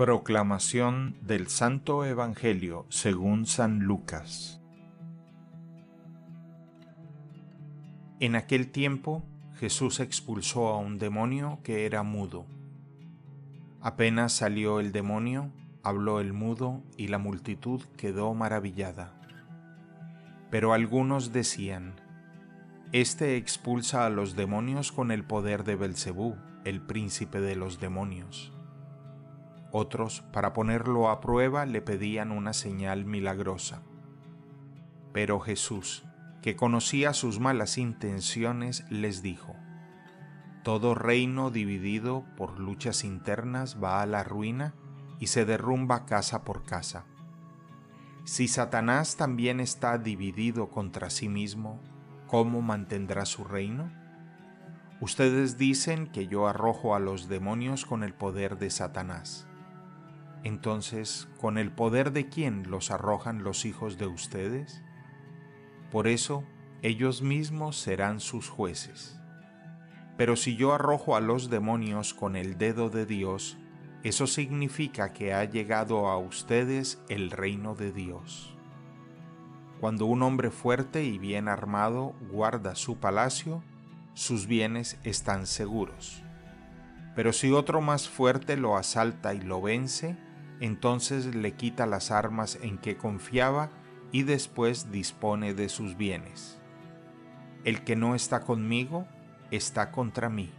Proclamación del Santo Evangelio según San Lucas En aquel tiempo Jesús expulsó a un demonio que era mudo. Apenas salió el demonio, habló el mudo y la multitud quedó maravillada. Pero algunos decían, Este expulsa a los demonios con el poder de Belcebú, el príncipe de los demonios. Otros, para ponerlo a prueba, le pedían una señal milagrosa. Pero Jesús, que conocía sus malas intenciones, les dijo, Todo reino dividido por luchas internas va a la ruina y se derrumba casa por casa. Si Satanás también está dividido contra sí mismo, ¿cómo mantendrá su reino? Ustedes dicen que yo arrojo a los demonios con el poder de Satanás. Entonces, ¿con el poder de quién los arrojan los hijos de ustedes? Por eso, ellos mismos serán sus jueces. Pero si yo arrojo a los demonios con el dedo de Dios, eso significa que ha llegado a ustedes el reino de Dios. Cuando un hombre fuerte y bien armado guarda su palacio, sus bienes están seguros. Pero si otro más fuerte lo asalta y lo vence, entonces le quita las armas en que confiaba y después dispone de sus bienes. El que no está conmigo está contra mí,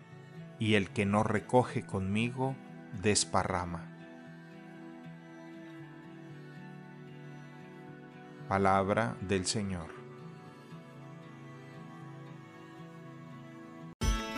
y el que no recoge conmigo desparrama. Palabra del Señor.